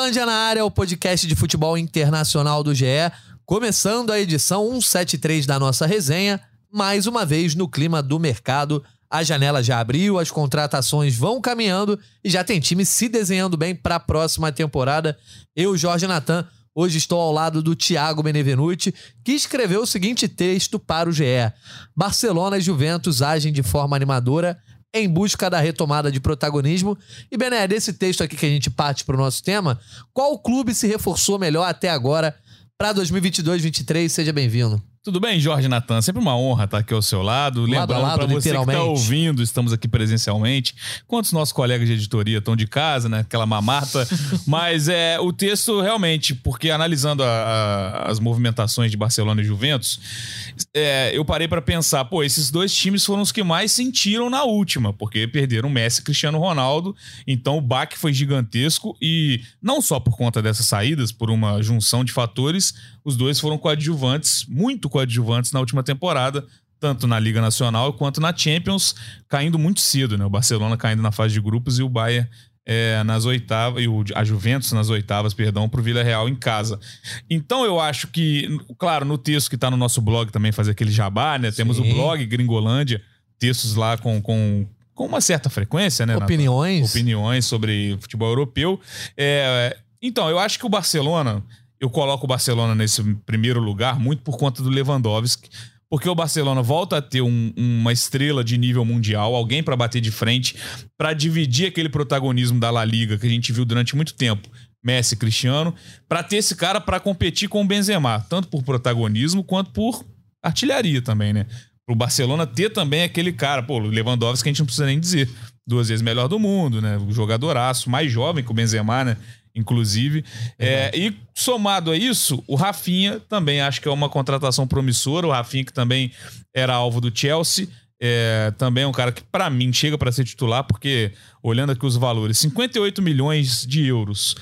Gringolândia na área, o podcast de futebol internacional do GE, começando a edição 173 da nossa resenha, mais uma vez no clima do mercado. A janela já abriu, as contratações vão caminhando e já tem time se desenhando bem para a próxima temporada. Eu, Jorge Natan, hoje estou ao lado do Thiago Benevenuti, que escreveu o seguinte texto para o GE: Barcelona e Juventus agem de forma animadora em busca da retomada de protagonismo. E, Bené, desse texto aqui que a gente parte para o nosso tema, qual clube se reforçou melhor até agora para 2022-23? Seja bem-vindo. Tudo bem, Jorge Natan? Sempre uma honra estar aqui ao seu lado. lado Lembrando para você que está ouvindo, estamos aqui presencialmente. Quantos nossos colegas de editoria estão de casa, né? Aquela mamata. Mas é o texto realmente, porque analisando a, a, as movimentações de Barcelona e Juventus, é, eu parei para pensar, pô, esses dois times foram os que mais sentiram na última, porque perderam Messi e Cristiano Ronaldo. Então o baque foi gigantesco e não só por conta dessas saídas, por uma junção de fatores, os dois foram coadjuvantes, muito coadjuvantes na última temporada, tanto na Liga Nacional quanto na Champions, caindo muito cedo, né? O Barcelona caindo na fase de grupos e o Bayern é, nas oitavas, e o, a Juventus nas oitavas, perdão, para o Vila Real em casa. Então eu acho que, claro, no texto que está no nosso blog também, fazer aquele jabá, né? Sim. Temos o blog Gringolândia, textos lá com, com com uma certa frequência, né? Opiniões. Opiniões sobre futebol europeu. É, então, eu acho que o Barcelona eu coloco o Barcelona nesse primeiro lugar muito por conta do Lewandowski, porque o Barcelona volta a ter um, uma estrela de nível mundial, alguém para bater de frente, para dividir aquele protagonismo da La Liga que a gente viu durante muito tempo. Messi, Cristiano, para ter esse cara para competir com o Benzema, tanto por protagonismo quanto por artilharia também, né? Pro Barcelona ter também aquele cara, pô, Lewandowski que a gente não precisa nem dizer, duas vezes melhor do mundo, né? O jogadoraço, mais jovem que o Benzema, né? Inclusive. É, e somado a isso, o Rafinha também acho que é uma contratação promissora. O Rafinha, que também era alvo do Chelsea. É, também é um cara que, para mim, chega para ser titular, porque, olhando aqui os valores, 58 milhões de euros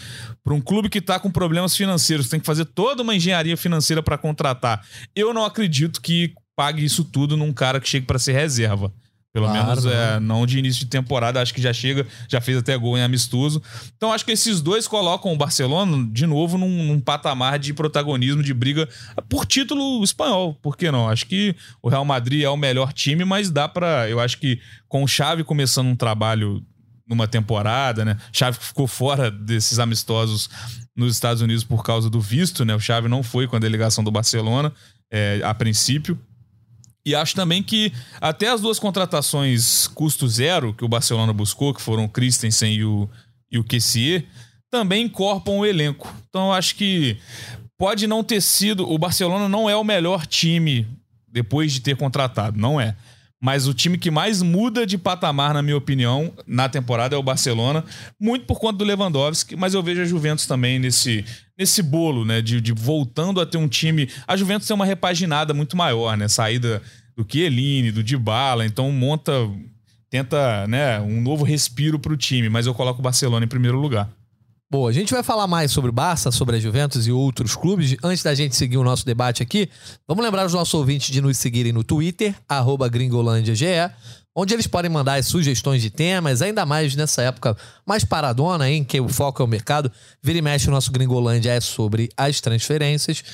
para um clube que está com problemas financeiros, tem que fazer toda uma engenharia financeira para contratar. Eu não acredito que pague isso tudo num cara que chegue para ser reserva. Pelo claro, menos é, não de início de temporada, acho que já chega, já fez até gol em amistoso. Então acho que esses dois colocam o Barcelona de novo num, num, patamar de protagonismo, de briga por título espanhol. Por que não? Acho que o Real Madrid é o melhor time, mas dá para, eu acho que com o Xavi começando um trabalho numa temporada, né? Xavi ficou fora desses amistosos nos Estados Unidos por causa do visto, né? O Xavi não foi com a delegação do Barcelona é, a princípio. E acho também que até as duas contratações custo zero que o Barcelona buscou, que foram o Christensen e o, e o Kessier, também incorporam o elenco. Então acho que pode não ter sido. O Barcelona não é o melhor time depois de ter contratado, não é. Mas o time que mais muda de patamar, na minha opinião, na temporada é o Barcelona, muito por conta do Lewandowski, mas eu vejo a Juventus também nesse, nesse bolo, né? De, de voltando a ter um time. A Juventus tem uma repaginada muito maior, né? Saída do Chiellini, do Dybala, então monta, tenta, né, um novo respiro para o time, mas eu coloco o Barcelona em primeiro lugar. Boa, a gente vai falar mais sobre o Barça, sobre a Juventus e outros clubes. Antes da gente seguir o nosso debate aqui, vamos lembrar os nossos ouvintes de nos seguirem no Twitter, gringolândiage, onde eles podem mandar as sugestões de temas, ainda mais nessa época mais paradona, em que o foco é o mercado. Vira e mexe, o nosso Gringolândia é sobre as transferências.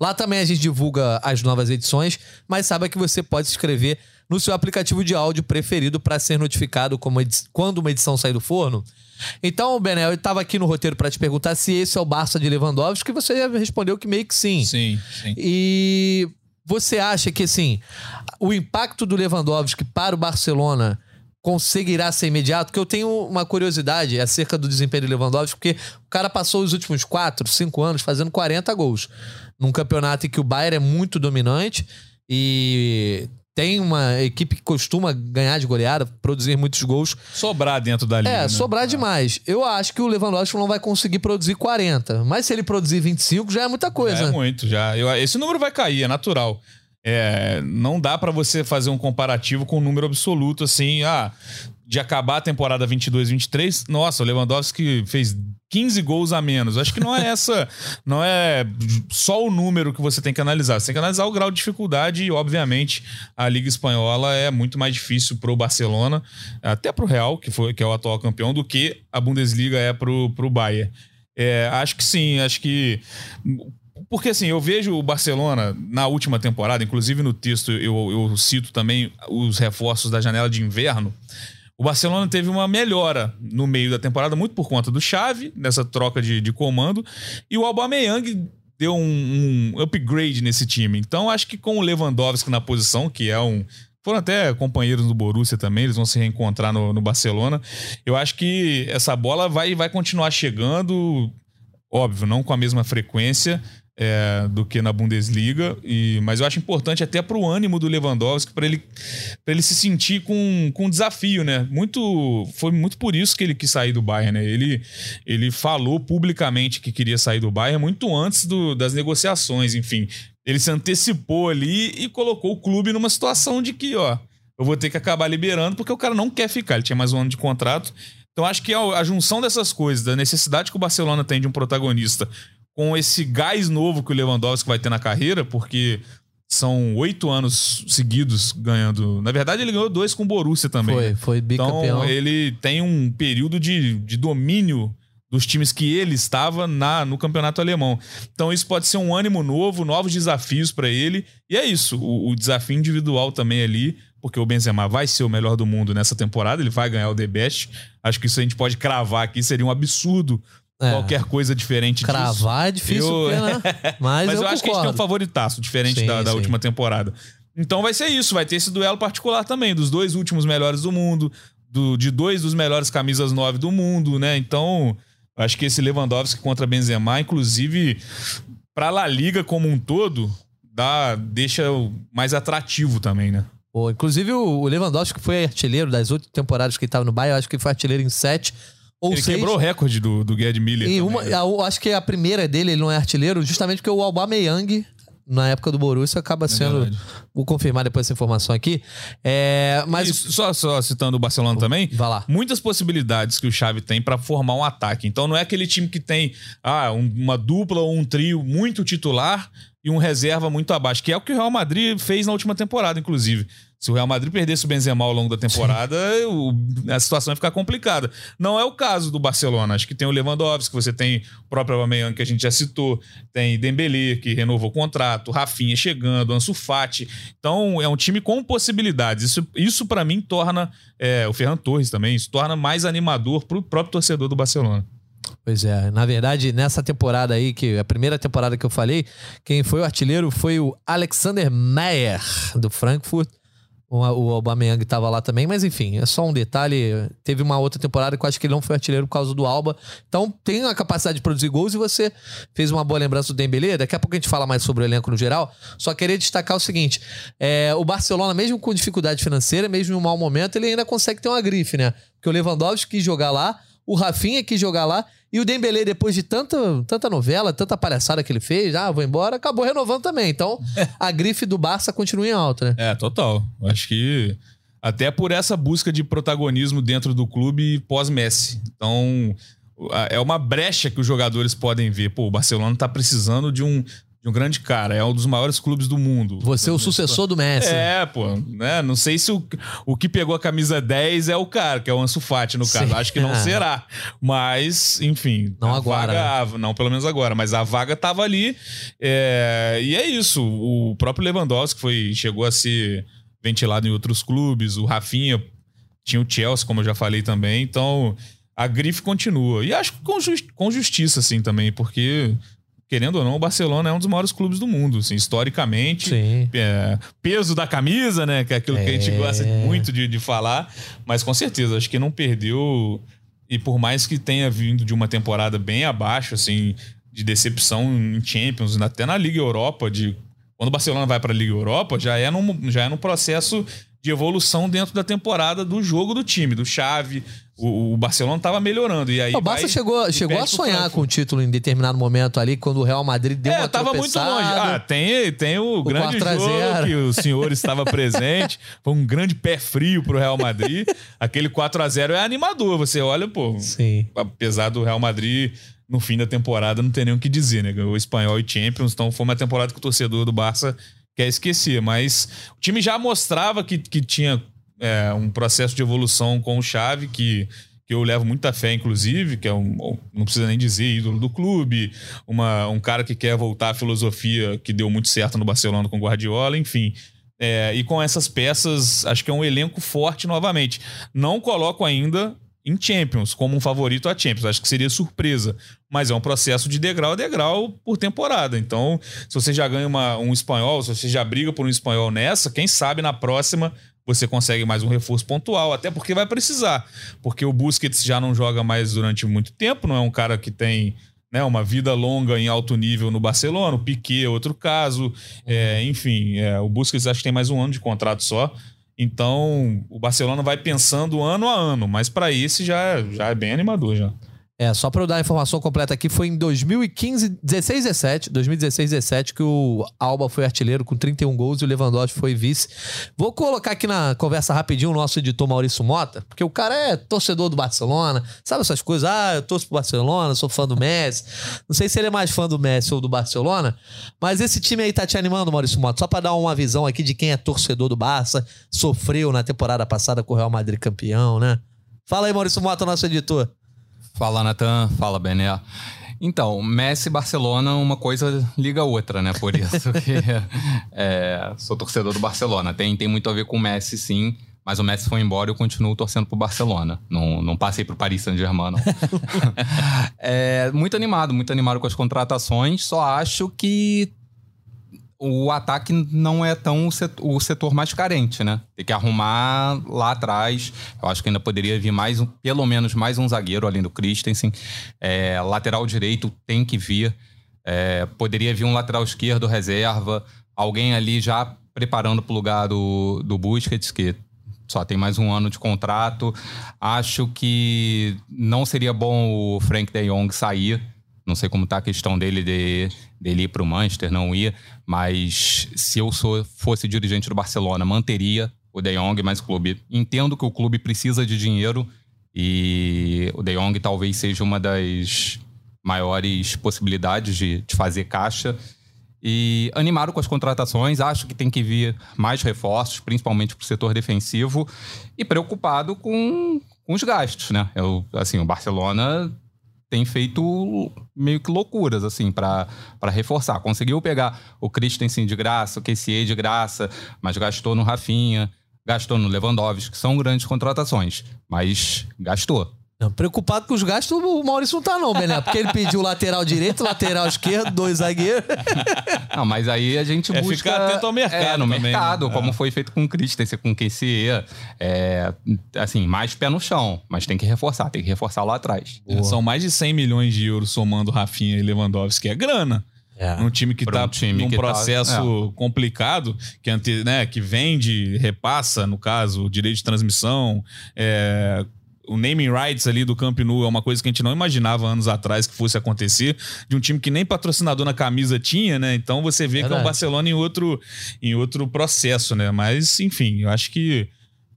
Lá também a gente divulga as novas edições, mas saiba que você pode se inscrever no seu aplicativo de áudio preferido para ser notificado quando uma edição sair do forno. Então, Benel, eu estava aqui no roteiro para te perguntar se esse é o Barça de Lewandowski, que você já respondeu que meio que sim. Sim, sim. E você acha que, assim, o impacto do Lewandowski para o Barcelona conseguirá ser imediato? Porque eu tenho uma curiosidade acerca do desempenho do Lewandowski, porque o cara passou os últimos 4, 5 anos fazendo 40 gols. Num campeonato em que o Bayern é muito dominante e tem uma equipe que costuma ganhar de goleada, produzir muitos gols. Sobrar dentro da linha. É, né? sobrar é. demais. Eu acho que o Lewandowski não vai conseguir produzir 40. Mas se ele produzir 25, já é muita coisa. É muito, já. Eu, esse número vai cair, é natural. É, não dá para você fazer um comparativo com um número absoluto assim, ah, de acabar a temporada 22-23, nossa, o Lewandowski fez 15 gols a menos. Acho que não é essa, não é só o número que você tem que analisar. Você tem que analisar o grau de dificuldade e, obviamente, a Liga Espanhola é muito mais difícil pro Barcelona, até pro Real, que foi que é o atual campeão, do que a Bundesliga é pro, pro Bayern. É, acho que sim, acho que. Porque assim, eu vejo o Barcelona na última temporada, inclusive no texto eu, eu cito também os reforços da janela de inverno. O Barcelona teve uma melhora no meio da temporada, muito por conta do Xavi, nessa troca de, de comando, e o Aubameyang deu um, um, upgrade nesse time. Então, acho que com o Lewandowski na posição, que é um. Foram até companheiros do Borussia também, eles vão se reencontrar no, no Barcelona. Eu acho que essa bola vai, vai continuar chegando, óbvio, não com a mesma frequência, é, do que na Bundesliga. E, mas eu acho importante até para o ânimo do Lewandowski, para ele, ele se sentir com, com um desafio, né? Muito, foi muito por isso que ele quis sair do Bayern, né? Ele, ele falou publicamente que queria sair do Bayern muito antes do, das negociações, enfim. Ele se antecipou ali e colocou o clube numa situação de que, ó, eu vou ter que acabar liberando porque o cara não quer ficar. Ele tinha mais um ano de contrato. Então acho que a, a junção dessas coisas, da necessidade que o Barcelona tem de um protagonista com esse gás novo que o Lewandowski vai ter na carreira, porque são oito anos seguidos ganhando. Na verdade, ele ganhou dois com o Borussia também. Foi, né? foi bicampeão. Então, ele tem um período de, de domínio dos times que ele estava na, no campeonato alemão. Então, isso pode ser um ânimo novo, novos desafios para ele. E é isso, o, o, desafio individual também ali, porque o Benzema vai ser o melhor do mundo nessa temporada, ele vai ganhar o The Best. Acho que isso a gente pode cravar aqui, seria um absurdo é. Qualquer coisa diferente Cravar disso. é difícil, eu... né? Mas, Mas eu, eu acho que a gente tem um favoritaço, diferente sim, da, da última temporada. Então vai ser isso, vai ter esse duelo particular também, dos dois últimos melhores do mundo, do, de dois dos melhores camisas 9 do mundo, né? Então, acho que esse Lewandowski contra Benzema, inclusive, para La Liga como um todo, dá, deixa mais atrativo também, né? Pô, inclusive o Lewandowski foi artilheiro das oito temporadas que ele estava no Bayern, acho que ele foi artilheiro em sete. Ou ele seis. quebrou o recorde do, do Gerd Miller. E uma, eu acho que a primeira dele, ele não é artilheiro, justamente porque o Aubameyang, na época do Borussia, acaba é sendo. É vou confirmar depois essa informação aqui. É, mas Isso, só, só citando o Barcelona também. Vai lá. Muitas possibilidades que o Xavi tem para formar um ataque. Então não é aquele time que tem ah, um, uma dupla ou um trio muito titular e um reserva muito abaixo, que é o que o Real Madrid fez na última temporada, inclusive. Se o Real Madrid perdesse o Benzema ao longo da temporada, o, a situação ia ficar complicada. Não é o caso do Barcelona. Acho que tem o Lewandowski, você tem o próprio Aubameyang que a gente já citou, tem Dembélé que renovou o contrato, Rafinha chegando, Ansu Fati. Então é um time com possibilidades. Isso, isso para mim torna é, o Ferran Torres também, isso torna mais animador para o próprio torcedor do Barcelona. Pois é, na verdade, nessa temporada aí, que a primeira temporada que eu falei, quem foi o artilheiro foi o Alexander Meyer, do Frankfurt. O Aubameyang estava lá também, mas enfim, é só um detalhe. Teve uma outra temporada que eu acho que ele não foi artilheiro por causa do Alba. Então tem a capacidade de produzir gols e você fez uma boa lembrança do Dembélé. Daqui a pouco a gente fala mais sobre o elenco no geral. Só queria destacar o seguinte: é, o Barcelona, mesmo com dificuldade financeira, mesmo em um mau momento, ele ainda consegue ter uma grife, né? Porque o Lewandowski quis jogar lá, o Rafinha quis jogar lá e o Dembele, depois de tanta, tanta novela, tanta palhaçada que ele fez, ah, vou embora, acabou renovando também. Então, a grife do Barça continua em alta, né? É, total. Acho que até por essa busca de protagonismo dentro do clube pós-Messi. Então, é uma brecha que os jogadores podem ver. Pô, o Barcelona tá precisando de um de um grande cara, é um dos maiores clubes do mundo. Você é o sucessor do Messi. É, pô, né? Não sei se o, o que pegou a camisa 10 é o cara, que é o Ansu Fati, no caso. Sim. Acho que não será. Mas, enfim. Não agora. Vaga, né? Não, pelo menos agora. Mas a vaga tava ali. É, e é isso. O próprio Lewandowski foi, chegou a ser ventilado em outros clubes. O Rafinha tinha o Chelsea, como eu já falei também. Então, a grife continua. E acho que com, justi com justiça, assim, também, porque querendo ou não, o Barcelona é um dos maiores clubes do mundo, assim, historicamente. É, peso da camisa, né? Que é aquilo é. que a gente é. gosta muito de, de falar. Mas com certeza, acho que não perdeu. E por mais que tenha vindo de uma temporada bem abaixo, assim, de decepção em Champions, até na Liga Europa, de quando o Barcelona vai para a Liga Europa, já é num, já é num processo de evolução dentro da temporada do jogo do time, do chave. O, o Barcelona estava melhorando. E aí o Barça chegou, chegou a sonhar com o título em determinado momento ali, quando o Real Madrid deu é, uma tava muito longe. Ah, tem, tem o, o grande jogo que o senhor estava presente. Foi um grande pé frio pro Real Madrid. Aquele 4 a 0 é animador. Você olha, pô. Sim. Apesar do Real Madrid no fim da temporada não ter nem o que dizer, né? O espanhol e Champions, então foi uma temporada que o torcedor do Barça quer esquecer. Mas o time já mostrava que, que tinha é, um processo de evolução com o que, que que eu levo muita fé, inclusive, que é um, não precisa nem dizer, ídolo do clube, uma, um cara que quer voltar à filosofia que deu muito certo no Barcelona com Guardiola, enfim. É, e com essas peças, acho que é um elenco forte novamente. Não coloco ainda em Champions, como um favorito a Champions. Acho que seria surpresa. Mas é um processo de degrau a degrau por temporada. Então, se você já ganha uma, um espanhol, se você já briga por um espanhol nessa, quem sabe na próxima você consegue mais um reforço pontual, até porque vai precisar. Porque o Busquets já não joga mais durante muito tempo, não é um cara que tem né, uma vida longa em alto nível no Barcelona. O Piquet é outro caso. É, enfim, é, o Busquets acho que tem mais um ano de contrato só. Então, o Barcelona vai pensando ano a ano, mas para esse já, já é bem animador já. É, só para eu dar a informação completa aqui, foi em 2015, 16, 17, 2016, 17 que o Alba foi artilheiro com 31 gols e o Lewandowski foi vice. Vou colocar aqui na conversa rapidinho o nosso editor Maurício Mota, porque o cara é torcedor do Barcelona, sabe essas coisas? Ah, eu torço pro Barcelona, sou fã do Messi. Não sei se ele é mais fã do Messi ou do Barcelona, mas esse time aí tá te animando, Maurício Mota, só para dar uma visão aqui de quem é torcedor do Barça, sofreu na temporada passada com o Real Madrid campeão, né? Fala aí, Maurício Mota, nosso editor. Fala, Natan. Fala, Bené. Então, Messi e Barcelona, uma coisa liga a outra, né? Por isso que é, sou torcedor do Barcelona. Tem, tem muito a ver com o Messi, sim. Mas o Messi foi embora e eu continuo torcendo pro Barcelona. Não, não passei pro Paris Saint-Germain, não. é, muito animado, muito animado com as contratações. Só acho que o ataque não é tão o setor, o setor, mais carente, né? Tem que arrumar lá atrás. Eu acho que ainda poderia vir mais pelo menos mais um zagueiro além do Christensen. É, lateral direito tem que vir. É, poderia vir um lateral esquerdo reserva, alguém ali já preparando para o lugar do, do Busquets, que só tem mais um ano de contrato. Acho que não seria bom o Frank de Jong sair não sei como está a questão dele de, dele ir para o Manchester, não ir, mas se eu sou, fosse dirigente do Barcelona, manteria o De Jong, mas o clube. Entendo que o clube precisa de dinheiro e o De Jong talvez seja uma das maiores possibilidades de, de fazer caixa. E animado com as contratações, acho que tem que vir mais reforços, principalmente para o setor defensivo, e preocupado com, com os gastos, né? Eu, assim, o Barcelona tem feito meio que loucuras, assim, para reforçar. Conseguiu pegar o Christensen de graça, o KCA de graça, mas gastou no Rafinha, gastou no Lewandowski, que são grandes contratações, mas gastou. Não, preocupado com os gastos, o Maurício não tá, não, Bené. Porque ele pediu lateral direito, lateral esquerdo, dois zagueiros. Não, mas aí a gente é busca. Ficar atento ao mercado. É, no também, mercado, né? como é. foi feito com o Christensen, com o QCE. É, assim, mais pé no chão. Mas tem que reforçar, tem que reforçar lá atrás. É, são mais de 100 milhões de euros somando Rafinha e Lewandowski, é grana. É. Num time que Pra tá um time num que tá- processo complicado, que, ante, né, que vende, repassa, no caso, o direito de transmissão, é, o naming rights ali do Camp Nou é uma coisa que a gente não imaginava anos atrás que fosse acontecer, de um time que nem patrocinador na camisa tinha, né? Então você vê que é Verdade. o Barcelona em outro, em outro processo, né? Mas, enfim, eu acho que,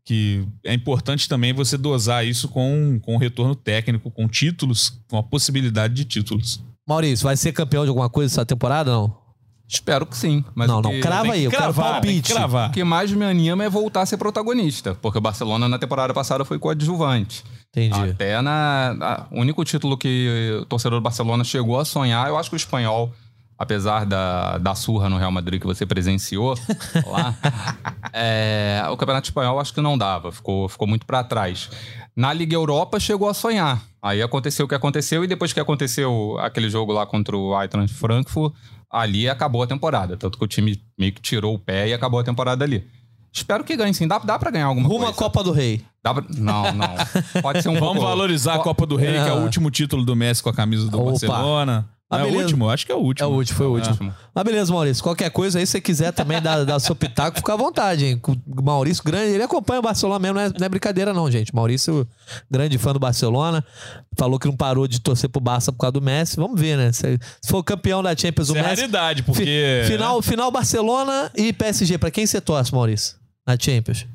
que é importante também você dosar isso com, com retorno técnico, com títulos, com a possibilidade de títulos. Maurício, vai ser campeão de alguma coisa essa temporada não? Espero que sim. Mas não, não, crava aí, eu quero tem palpite. que cravar. O que mais me anima é voltar a ser protagonista, porque o Barcelona na temporada passada foi coadjuvante. Entendi. Até na. O único título que o torcedor do Barcelona chegou a sonhar, eu acho que o espanhol, apesar da, da surra no Real Madrid que você presenciou lá, é, o Campeonato Espanhol acho que não dava, ficou, ficou muito para trás. Na Liga Europa chegou a sonhar. Aí aconteceu o que aconteceu, e depois que aconteceu aquele jogo lá contra o Eintracht Frankfurt, ali acabou a temporada. Tanto que o time meio que tirou o pé e acabou a temporada ali. Espero que ganhe sim. Dá, dá pra ganhar alguma Rumo à coisa. Copa do Rei. Dá pra- Não, não. Pode ser um Vamos pouco... valorizar a Copa do Rei, que é o Ah. último título do Messi com a camisa do Opa. Barcelona. Ah, é o último? Acho que é o último. É o último, foi o último. Ótimo. Mas beleza, Maurício. Qualquer coisa aí, se você quiser também dar, dar seu pitaco, fica à vontade, hein? O Maurício, grande, ele acompanha o Barcelona mesmo, não é, não é brincadeira, não, gente. Maurício, grande fã do Barcelona, falou que não parou de torcer pro Barça por causa do Messi. Vamos ver, né? Se, se for campeão da Champions, o é Messi. raridade, Fi- porque... Final, final Barcelona e PSG. Pra quem você torce, Maurício? Na Champions.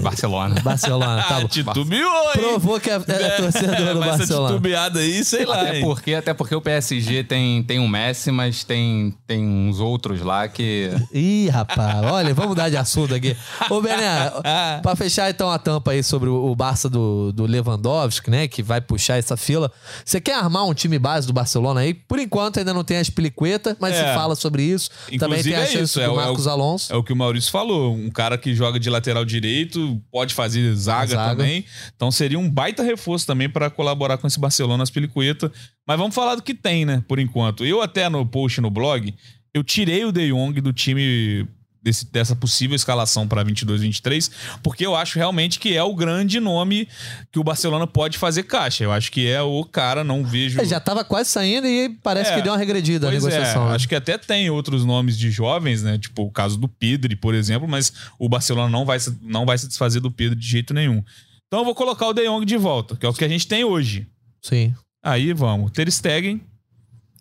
Barcelona. Barcelona, tá bom. Titubeou, hein? Provou que é, é torcedor do essa Barcelona. titubeada aí, sei lá, Até hein? porque, até porque o PSG tem, tem um Messi, mas tem, tem uns outros lá que. Ih, rapaz, olha, vamos mudar de assunto aqui. Ô, Bené, pra fechar então a tampa aí sobre o o Barça do, do Lewandowski, né, que vai puxar essa fila. Você quer armar um time base do Barcelona aí? Por enquanto ainda não tem as piliqueta, mas se É. fala sobre isso. Também Inclusive tem a é chance isso, do é o- é o- Marcos Alonso. É o que o Maurício falou. Um cara que joga de lateral direito, pode fazer zaga, Zaga. também. Então seria um baita reforço também para colaborar com esse Barcelona, as Pelicueta. Mas vamos falar do que tem, né? Por enquanto. Eu até no post no blog, eu tirei o De Jong do time desse- dessa possível escalação para 22-23, porque eu acho realmente que é o grande nome que o Barcelona pode fazer caixa. Eu acho que é o cara, não vejo. É, já tava quase saindo e parece É. que deu uma regredida a Pois negociação. é, né? acho que até tem outros nomes de jovens, né? Tipo o caso do Pedri, por exemplo, mas o Barcelona não vai, se- não vai se desfazer do Pedri de jeito nenhum. Então eu vou colocar o De Jong de volta, que é o que a gente tem hoje. Sim. Aí vamos, Ter Stegen,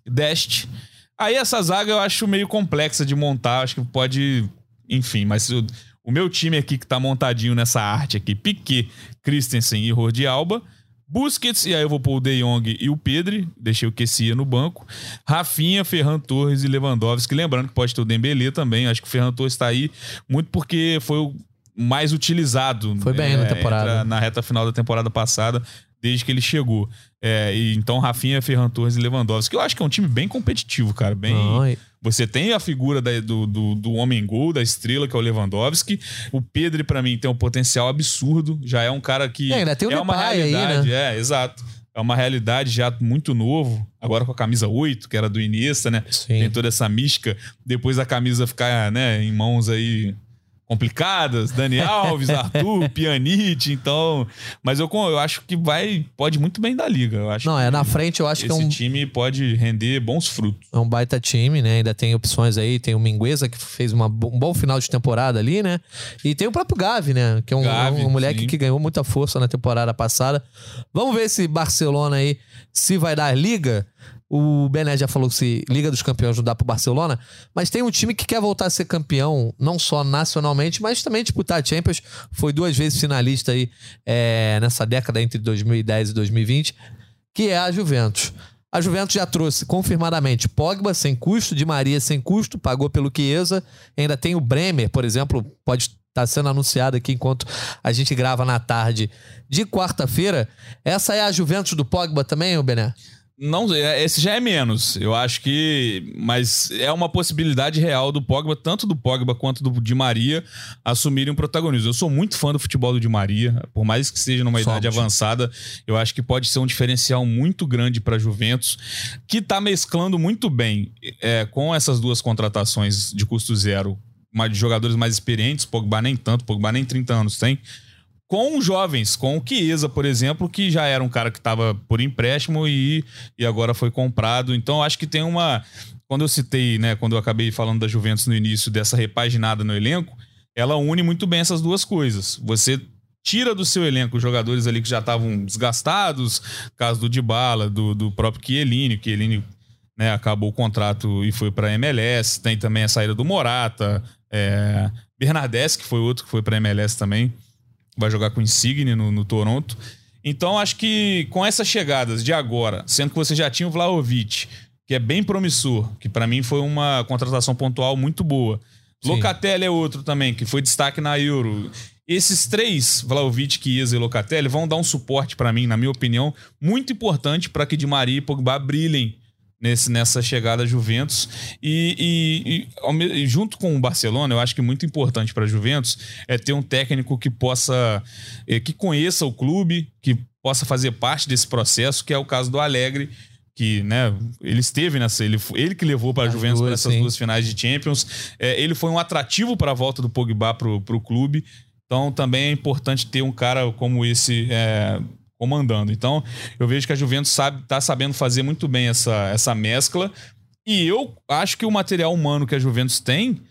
Dest. Aí essa zaga eu acho meio complexa de montar, acho que pode, enfim, mas o, o meu time aqui que tá montadinho nessa arte aqui, Piquet, Christensen e Jordi Alba, Busquets, e aí eu vou pôr o De Jong e o Pedri, deixei o Kessia no banco, Rafinha, Ferran Torres e Lewandowski, lembrando que pode ter o Dembélé também, acho que o Ferran Torres tá aí muito porque foi o mais utilizado. Foi bem na temporada. na reta final da temporada passada, desde que ele chegou. É, e então Rafinha, Ferran Torres e Lewandowski, que eu acho que é um time bem competitivo, cara. Bem, e- você tem a figura da- do, do, do homem gol, da estrela, que é o Lewandowski. O Pedro, pra mim, tem um potencial absurdo. Já é um cara que. E ainda tem o é uma Depay aí, realidade. né? É, exato. É uma realidade já muito novo. Agora com a camisa 8, que era do Iniesta, né? Sim. Tem toda essa mística. Depois a camisa ficar, né, em mãos aí complicadas. Dani Alves, Arthur, Pjanic, então... Mas eu, eu acho que vai... Pode muito bem da liga. Eu acho Não, é na frente, eu acho que é esse um, time pode render bons frutos. é um baita time, né? Ainda tem opções aí. Tem o Mingueza, que fez uma um bom final de temporada ali, né? E tem o próprio Gavi, né? Que é um, Gavi, um moleque sim. que ganhou muita força na temporada passada. Vamos ver esse Barcelona aí, se vai dar liga. O Bené já falou que se Liga dos Campeões não dá pro Barcelona, mas tem um time que quer voltar a ser campeão, não só nacionalmente, mas também disputar a Champions. Foi duas vezes finalista aí é, nessa década entre 2010 e 2020, que é a Juventus. A Juventus já trouxe confirmadamente Pogba sem custo, Di Maria sem custo, pagou pelo Chiesa. Ainda tem o Bremer, por exemplo, pode estar sendo anunciado aqui enquanto a gente grava na tarde de quarta-feira. Essa é a Juventus do Pogba também, o Bené? Não, é- esse já é menos. Eu acho que. Mas é uma possibilidade real do Pogba, tanto do Pogba quanto do Di Maria, assumirem um protagonismo. Eu sou muito fã do futebol do Di Maria, por mais que seja numa idade avançada, eu acho que pode ser um diferencial muito grande para Juventus, que tá mesclando muito bem é, com essas duas contratações de custo zero, de jogadores mais experientes, Pogba nem tanto, Pogba nem 30 anos tem com jovens, com o Chiesa, por exemplo, que já era um cara que estava por empréstimo e, e agora foi comprado. Então, acho que tem uma. Quando eu citei, né, quando eu acabei falando da Juventus no início, dessa repaginada no elenco, ela une muito bem essas duas coisas. Você tira do seu elenco jogadores ali que já estavam desgastados, caso do Dybala, do, do próprio Chiellini, o Chiellini né, acabou o contrato e foi para MLS. Tem também a saída do Morata, é, que foi outro que foi para MLS também vai jogar com o Insigne no, no Toronto. Então, acho que com essas chegadas de agora, sendo que você já tinha o Vlahovic, que é bem promissor, que para mim foi uma contratação pontual muito boa. Sim. Locatelli é outro também, que foi destaque na Euro. Esses três, Vlahovic, Chiesa e Locatelli, vão dar um suporte para mim, na minha opinião, muito importante para que Di Maria e Pogba brilhem nesse, nessa chegada à Juventus. E, e- e junto com o Barcelona, eu acho que muito importante para a Juventus é ter um técnico que possa, eh, que conheça o clube, que possa fazer parte desse processo, que é o caso do Alegre. Que, né, ele esteve nessa. Ele, ele que levou para a Juventus para duas, essas sim. duas finais de Champions. É, ele foi um atrativo para a volta do Pogba para o clube. Então também é importante ter um cara como esse é, comandando. Então eu vejo que a Juventus sabe, tá sabendo fazer muito bem essa, essa mescla. E eu acho que o material humano que a Juventus tem.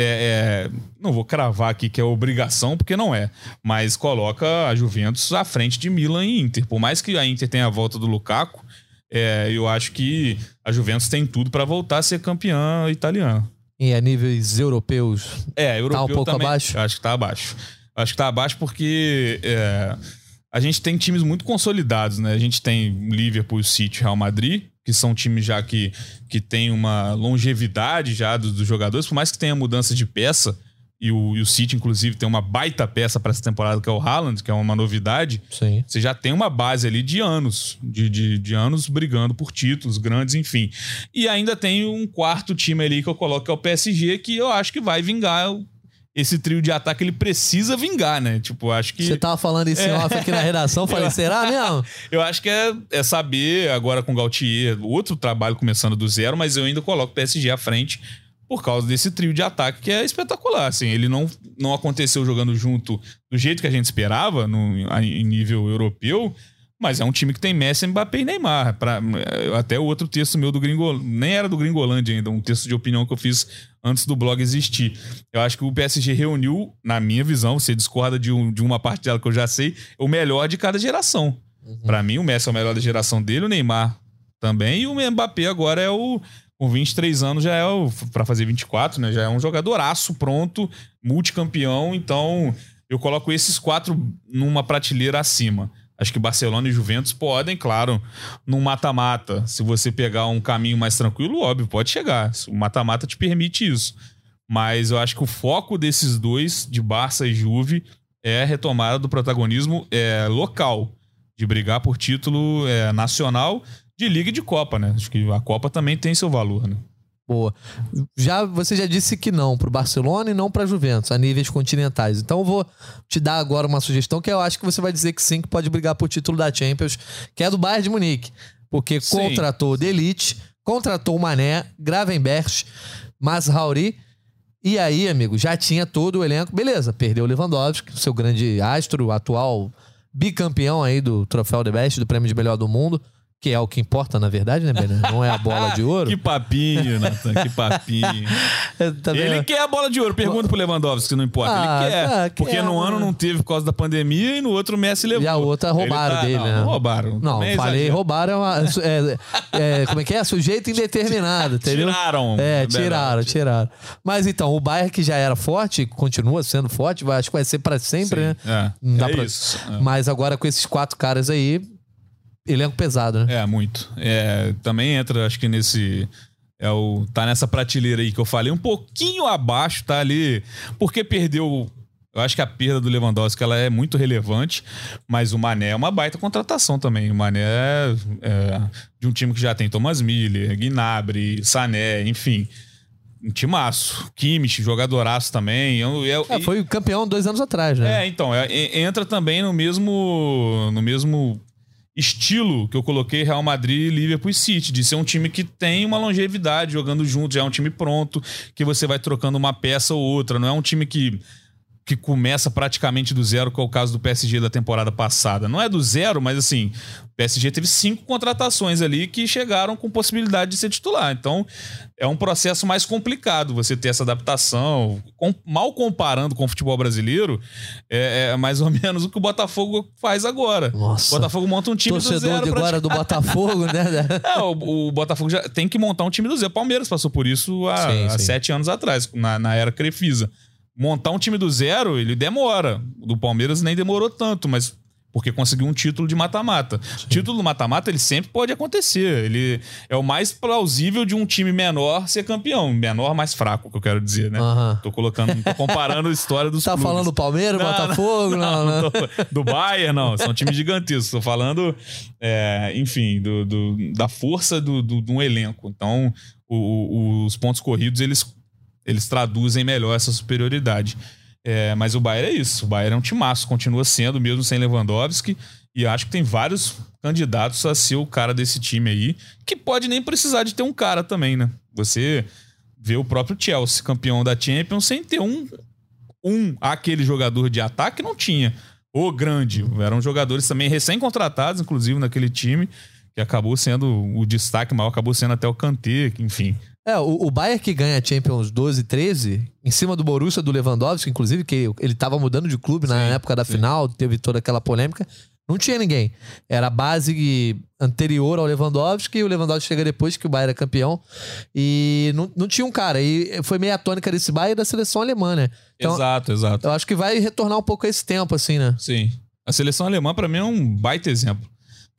é- é- não vou cravar aqui que é obrigação, porque não é. Mas coloca a Juventus à frente de Milan e Inter. Por mais que a Inter tenha a volta do Lukaku, é, eu acho que a Juventus tem tudo para voltar a ser campeã italiana. E a níveis europeus, É, europeu Tá um pouco também, abaixo? Acho que tá abaixo. Acho que tá abaixo porque é, a gente tem times muito consolidados, né? A gente tem Liverpool, City, Real Madrid, que são times já que, que tem uma longevidade já dos, dos jogadores, por mais que tenha mudança de peça, e o, e o City, inclusive, tem uma baita peça para essa temporada, que é o Haaland, que é uma novidade. Sim. Você já tem uma base ali de anos, de, de, de, anos brigando por títulos grandes, enfim. E ainda tem um quarto time ali que eu coloco, que é o PSG, que eu acho que vai vingar esse trio de ataque ele precisa vingar, né? Tipo, acho que. Você tava falando isso em off aqui na redação, falei, será mesmo? Eu acho que é, é saber agora com o Gautier, outro trabalho começando do zero, mas eu ainda coloco o PSG à frente por causa desse trio de ataque que é espetacular. Assim, ele não, não aconteceu jogando junto do jeito que a gente esperava, no, em nível europeu, mas é um time que tem Messi, Mbappé e Neymar. Pra, até o outro texto meu do Gringo, nem era do Gringolândia ainda, um texto de opinião que eu fiz antes do blog existir. Eu acho que o PSG reuniu, na minha visão, você discorda de, um, de uma parte dela que eu já sei, o melhor de cada geração. Uhum. Para mim, o Messi é o melhor da geração dele, o Neymar também, e o Mbappé agora é o com 23 anos já é para fazer 24, né? Já é um jogadoraço pronto, multicampeão, então eu coloco esses quatro numa prateleira acima. Acho que Barcelona e Juventus podem, claro, num mata-mata. Se você pegar um caminho mais tranquilo, óbvio, pode chegar. O mata-mata te permite isso. Mas eu acho que o foco desses dois, de Barça e Juve, é a retomada do protagonismo é, local, de brigar por título é, nacional de Liga e de Copa, né? Acho que a Copa também tem seu valor, né? Boa. Já você já disse que não para o Barcelona e não para a Juventus a níveis continentais. Então eu vou te dar agora uma sugestão que eu acho que você vai dizer que sim, que pode brigar por título da Champions, que é do Bayern de Munique, porque sim. contratou de elite, contratou o Mané, Gravenberch, Masrauri e aí, amigo, já tinha todo o elenco. Beleza, perdeu o Lewandowski, seu grande astro, atual bicampeão aí do Troféu de Best, do Prêmio de Melhor do Mundo que é o que importa, na verdade, né, Bené? Não é a bola de ouro. que papinho, Nathan, que papinho. tá ele quer a bola de ouro. Pergunta pro Lewandowski não importa. Ah, ele quer. Tá, porque quer, no ano não teve por causa da pandemia e no outro o Messi levou. E a outra roubaram tá, dele, não, né? Não roubaram. Não, falei exagero. roubaram. É, é, é, como é que é? Sujeito indeterminado, entendeu? Tiraram. É, tiraram, tiraram. Mas então, o Bayern que já era forte, continua sendo forte, acho que vai ser para sempre, Sim, né? É, não dá é pra... isso. É. Mas agora com esses quatro caras aí, Elenco pesado, né? É, muito. É, também entra, acho que nesse. É o, tá nessa prateleira aí que eu falei, um pouquinho abaixo, tá ali. Porque perdeu. Eu acho que a perda do Lewandowski ela é muito relevante, mas o Mané é uma baita contratação também. O Mané é, é de um time que já tem Thomas Miller, Gnabry, Sané, enfim um timaço. Kimmich, jogadoraço também. Eu, eu, é, foi campeão dois anos atrás, né? É, então, é, entra também no mesmo, no mesmo estilo que eu coloquei Real Madrid, Liverpool e City, de ser um time que tem uma longevidade jogando junto, já é um time pronto, que você vai trocando uma peça ou outra, não é um time que que começa praticamente do zero, que é o caso do PSG da temporada passada. Não é do zero, mas assim, o PSG teve cinco contratações ali que chegaram com possibilidade de ser titular. Então, é um processo mais complicado você ter essa adaptação. Com, mal comparando com o futebol brasileiro, é, é, mais ou menos o que o Botafogo faz agora. Nossa. O Botafogo monta um time Torcedor do zero. de agora do Botafogo, né? é, o, o, Botafogo já tem que montar um time do zero. O Palmeiras passou por isso há, sim, há sim. sete anos atrás, na, na era Crefisa montar um time do zero, ele demora. Do Palmeiras nem demorou tanto, mas porque conseguiu um título de mata-mata. Título do mata-mata, ele sempre pode acontecer. Ele é o mais plausível de um time menor ser campeão. Menor, mais fraco, que eu quero dizer, né? Uhum. Tô colocando, tô comparando a história dos Tá clubes. falando do Palmeiras, não, Botafogo? Não, não, não. Tô, do Bayern, não. São times gigantescos. Tô falando, é, enfim, do, do, da força do, do, de um elenco. Então, o, o, os pontos corridos, eles eles traduzem melhor essa superioridade. É, mas o Bayern é isso. O Bayern é um timaço, continua sendo, mesmo sem Lewandowski. E acho que tem vários candidatos a ser o cara desse time aí, que pode nem precisar de ter um cara também, né? Você vê o próprio Chelsea, campeão da Champions, sem ter um, um aquele jogador de ataque, não tinha. O grande. Eram jogadores também recém-contratados, inclusive, naquele time, que acabou sendo o destaque maior, acabou sendo até o Kanté, enfim. É, o, o Bayern que ganha Champions 12 13, em cima do Borussia do Lewandowski, inclusive, que ele estava mudando de clube sim, na época da sim. final, teve toda aquela polêmica. Não tinha ninguém. Era a base anterior ao Lewandowski, e o Lewandowski chega depois que o Bayern é campeão. E não, não tinha um cara. E foi meio a tônica desse Bayern da seleção alemã, né? Então, exato, exato. Eu acho que vai retornar um pouco a esse tempo, assim, né? Sim. A seleção alemã, para mim, é um baita exemplo.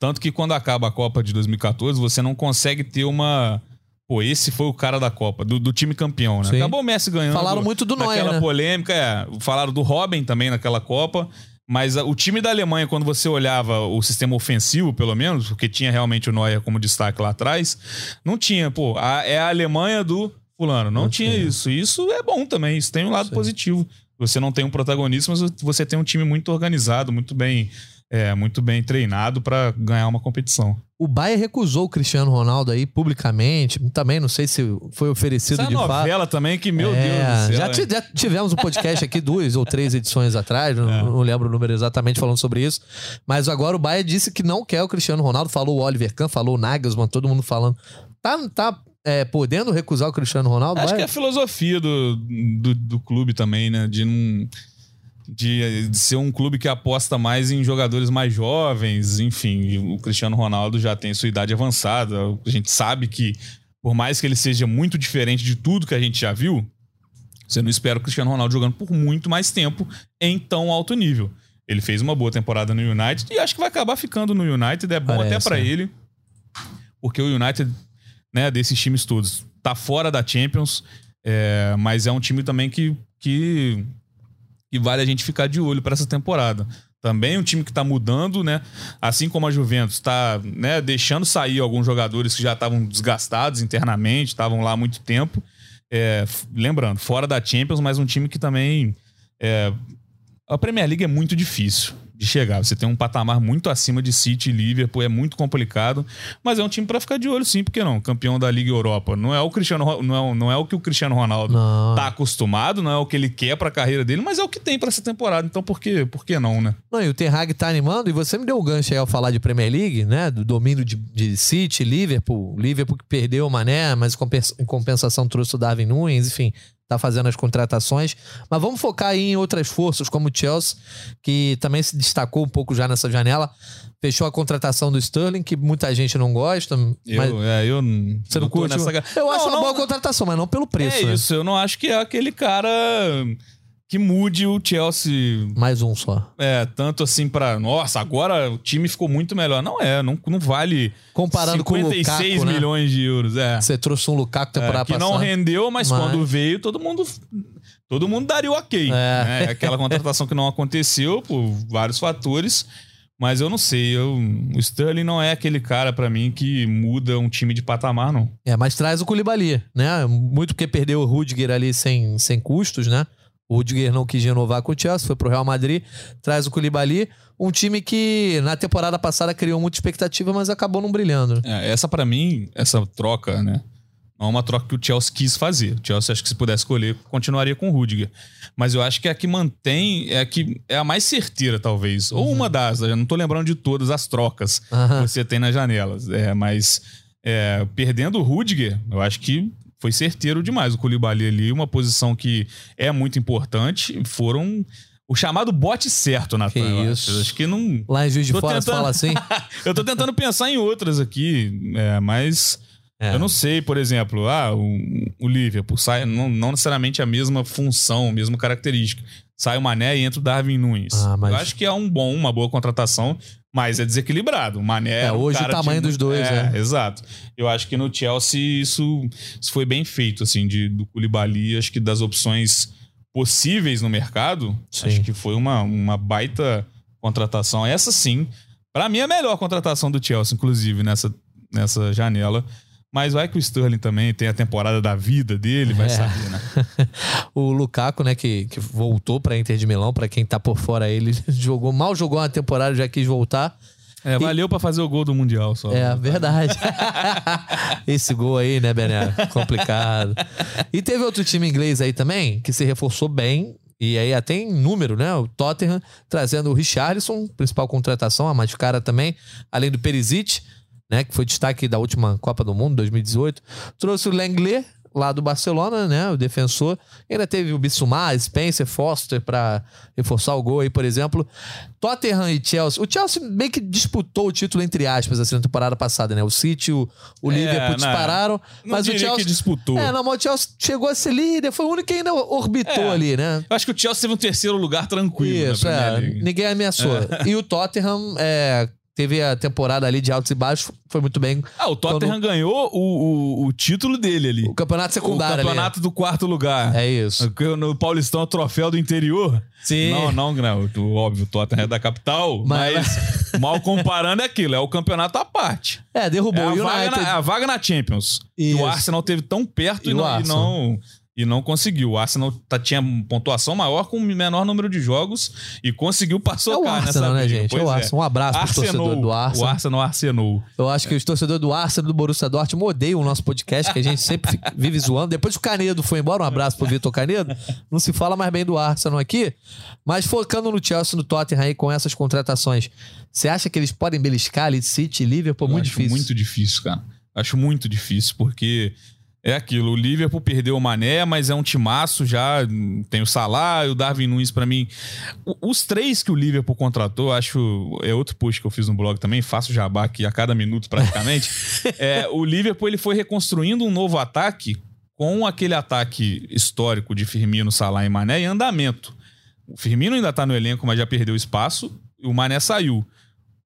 Tanto que quando acaba a Copa de 2014, você não consegue ter uma. Pô, esse foi o cara da Copa, do, do time campeão, né? Sim. Acabou o Messi ganhando. Falaram muito do Neuer, Naquela né? polêmica, é. Falaram do Robin também naquela Copa. Mas a- o time da Alemanha, quando você olhava o sistema ofensivo, pelo menos, porque tinha realmente o Neuer como destaque lá atrás, não tinha, pô, a- é a Alemanha do fulano. Não, Não tinha, tinha. isso. Isso é bom também, isso tem um lado Sim. positivo. Você não tem um protagonista, mas você tem um time muito organizado, muito bem, é, muito bem treinado para ganhar uma competição. O Bayern recusou o Cristiano Ronaldo aí publicamente. Também não sei se foi oferecido Essa de fato. novela também que, meu É, Deus do céu. já, tivemos um podcast aqui duas ou três edições atrás, não, É. não lembro o número exatamente falando sobre isso. Mas agora o Bayern disse que não quer o Cristiano Ronaldo, falou o Oliver Kahn, falou o Nagelsmann, todo mundo falando. Tá, tá é, podendo recusar o Cristiano Ronaldo? Acho que é a filosofia do, do, do clube também, né? De não. De, de ser um clube que aposta mais em jogadores mais jovens, enfim, o Cristiano Ronaldo já tem sua idade avançada. A gente sabe que, por mais que ele seja muito diferente de tudo que a gente já viu, você não espera o Cristiano Ronaldo jogando por muito mais tempo em tão alto nível. Ele fez uma boa temporada no United e acho que vai acabar ficando no United. É bom Parece, até pra né? ele, porque o United, né, desses times todos, tá fora da Champions, é, mas é um time também que, que, que vale a gente ficar de olho para essa temporada. Também um time que tá mudando, né? Assim como a Juventus tá né, deixando sair alguns jogadores que já estavam desgastados internamente, estavam lá há muito tempo. É, lembrando, fora da Champions, mas um time que também. é, a Premier League é muito difícil de chegar. Você tem um patamar muito acima de City e Liverpool, é muito complicado. Mas é um time pra ficar de olho, sim, porque não? Campeão da Liga Europa. Não é o Cristiano não é, não é o que o Cristiano Ronaldo Não. tá acostumado, não é o que ele quer pra carreira dele, mas é o que tem pra essa temporada. Então por que, por que não, né? Não, e o Ten Hag tá animando, e você me deu um gancho aí ao falar de Premier League, né? Do domínio de, de City, Liverpool. Liverpool que perdeu o Mané, mas em compensação trouxe o Darwin Nunes, enfim, tá fazendo as contratações. Mas vamos focar aí em outras forças, como o Chelsea, que também se destacou um pouco já nessa janela. Fechou a contratação do Sterling, que muita gente não gosta. Eu, mas é, eu não. você não tô curte? nessa- Eu acho Não, uma não, boa contratação, mas não pelo preço, É né? isso, eu não acho que é aquele cara que mude o Chelsea Mais um só. É, tanto assim pra. Nossa, agora o time ficou muito melhor. Não é, não, não vale Comparando com o 56 Lukaku, né? milhões de euros. É. Você trouxe um Lukaku É, temporada que passada. não rendeu, mas, Mas- quando veio, todo mundo. Todo mundo daria o ok. É. né? Aquela contratação que não aconteceu por vários fatores. Mas eu não sei. Eu, o Sterling não é aquele cara pra mim que muda um time de patamar, não. É, mas traz o Koulibaly, né? Muito porque perdeu o Rudiger ali sem, sem custos, né? O Rudiger não quis renovar com o Chelsea, foi pro Real Madrid, traz o Koulibaly, um time que na temporada passada criou muita expectativa, mas acabou não brilhando. É, essa pra mim, essa troca, né? Não é uma troca que o Chelsea quis fazer. O Chelsea, acho que se pudesse escolher, continuaria com o Rudiger. Mas eu acho que a que mantém é a que é a mais certeira, talvez. Ou uma das, eu não tô lembrando de todas as trocas Aham. que você tem nas janelas. É, mas é, perdendo o Rudiger, eu acho que foi certeiro demais o Koulibaly ali, uma posição que é muito importante. Foram o chamado bote certo, Natan. Que isso. acho. Que não. Lá em Juiz de Tô Fora tentando- fala assim. Eu tô tentando pensar em outras aqui, é, mas É. eu não sei, por exemplo, ah, o, o Liverpool sai, não, não necessariamente a mesma função, a mesma característica. Sai o Mané e entra o Darwin Nunes. Ah, mas- Eu acho que é um bom, uma boa contratação, mas é desequilibrado. O Mané É, hoje o cara tamanho de- dos dois, é, né? Exato. Eu acho que no Chelsea isso, isso foi bem feito, assim, de, do Koulibaly, acho que das opções possíveis no mercado, Sim. acho que foi uma, uma baita contratação. Essa sim, Pra mim é a melhor contratação do Chelsea, inclusive, nessa, nessa janela. Mas vai que o Sterling também tem a temporada da vida dele, vai É. saber, né? o Lukaku, né, que, que voltou pra Inter de Milão, pra quem tá por fora ele, jogou mal jogou uma temporada, já quis voltar. É, valeu pra fazer o gol do Mundial só. É, verdade. Esse gol aí, né, Bené? Complicado. E teve outro time inglês aí também, que se reforçou bem. E aí até em número, né? O Tottenham trazendo o Richarlison, principal contratação, a mais cara também. Além do Perisic, né? Que foi destaque da última Copa do Mundo, 2018. Trouxe o Lenglet, lá do Barcelona, né? O defensor. Ainda teve o Bissumar, Spencer, Foster para reforçar o gol aí, por exemplo. Tottenham e Chelsea. O Chelsea meio que disputou o título, entre aspas, assim, na temporada passada, né? O City, o, o É, Liverpool não, dispararam. não mas o Chelsea. que disputou. É, não, mas o Chelsea chegou a ser líder. Foi o único que ainda orbitou É. ali, né? Eu acho que o Chelsea teve um terceiro lugar tranquilo Isso, é. Ninguém ameaçou. E o Tottenham é, teve a temporada ali de altos e baixos, foi muito bem. Ah, o Tottenham ganhou o, o, o título dele ali. O campeonato secundário o campeonato do quarto lugar. ali. É isso. No Paulistão, o troféu do interior. Sim. Não, não, não. Óbvio, o Tottenham é da capital. Mas- Mas, mal comparando é aquilo. É o campeonato à parte. É, derrubou É a, o vaga na, a vaga na Champions. E Isso. o Arsenal teve tão perto E e, não, e, não, e não conseguiu. O Arsenal tá- tinha pontuação maior com menor número de jogos e conseguiu É passar o Arsenal, né, gente? É o Arsenal. Um abraço pro Arsenal, torcedor do O Arsenal. Arsenal arsenou. Eu acho que os torcedores do Arsenal do Borussia Dortmund odeiam o nosso podcast, que a gente sempre vive zoando. Depois que o Canedo foi embora, um abraço pro Vitor Canedo, não se fala mais bem do Arsenal aqui. Mas focando no Chelsea no Tottenham aí com essas contratações, você acha que eles podem beliscar ali City e Liverpool? Eu Muito acho difícil. Muito difícil, cara. Acho muito difícil, porque é aquilo. O Liverpool perdeu o Mané, mas é um timaço já. Tem o Salah o Darwin Nunes pra mim. Os três que o Liverpool contratou, acho. É outro post que eu fiz no blog também, faço jabá aqui a cada minuto praticamente. é, o Liverpool ele foi reconstruindo um novo ataque com aquele ataque histórico de Firmino, Salah e Mané em andamento. O Firmino ainda tá no elenco, mas já perdeu espaço. E o Mané saiu.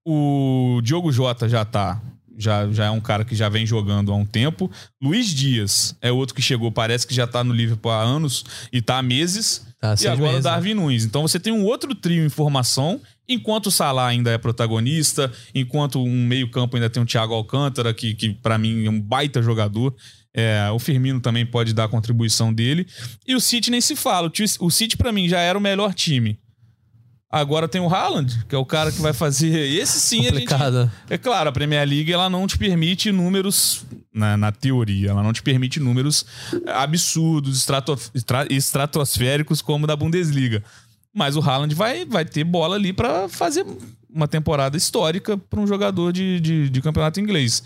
O Diogo Jota já tá. Já, já é um cara que já vem jogando há um tempo. Luiz Dias é outro que chegou, parece que já tá no Liverpool há anos e tá há meses. Tá, e agora meses, o né? Darwin Nunes. Então você tem um outro trio em formação, enquanto o Salah ainda é protagonista, enquanto um meio-campo ainda tem o Thiago Alcântara, que, que para mim é um baita jogador. É, o Firmino também pode dar a contribuição dele. E o City nem se fala. O City, para mim, já era o melhor time. Agora tem o Haaland, que é o cara que vai fazer. Esse sim a gente Complicado. é claro, a Premier League ela não te permite números, na, na teoria, ela não te permite números absurdos, estrato- estra- estratosféricos como da Bundesliga. Mas o Haaland vai, vai ter bola ali pra fazer uma temporada histórica para um jogador de, de, de campeonato inglês.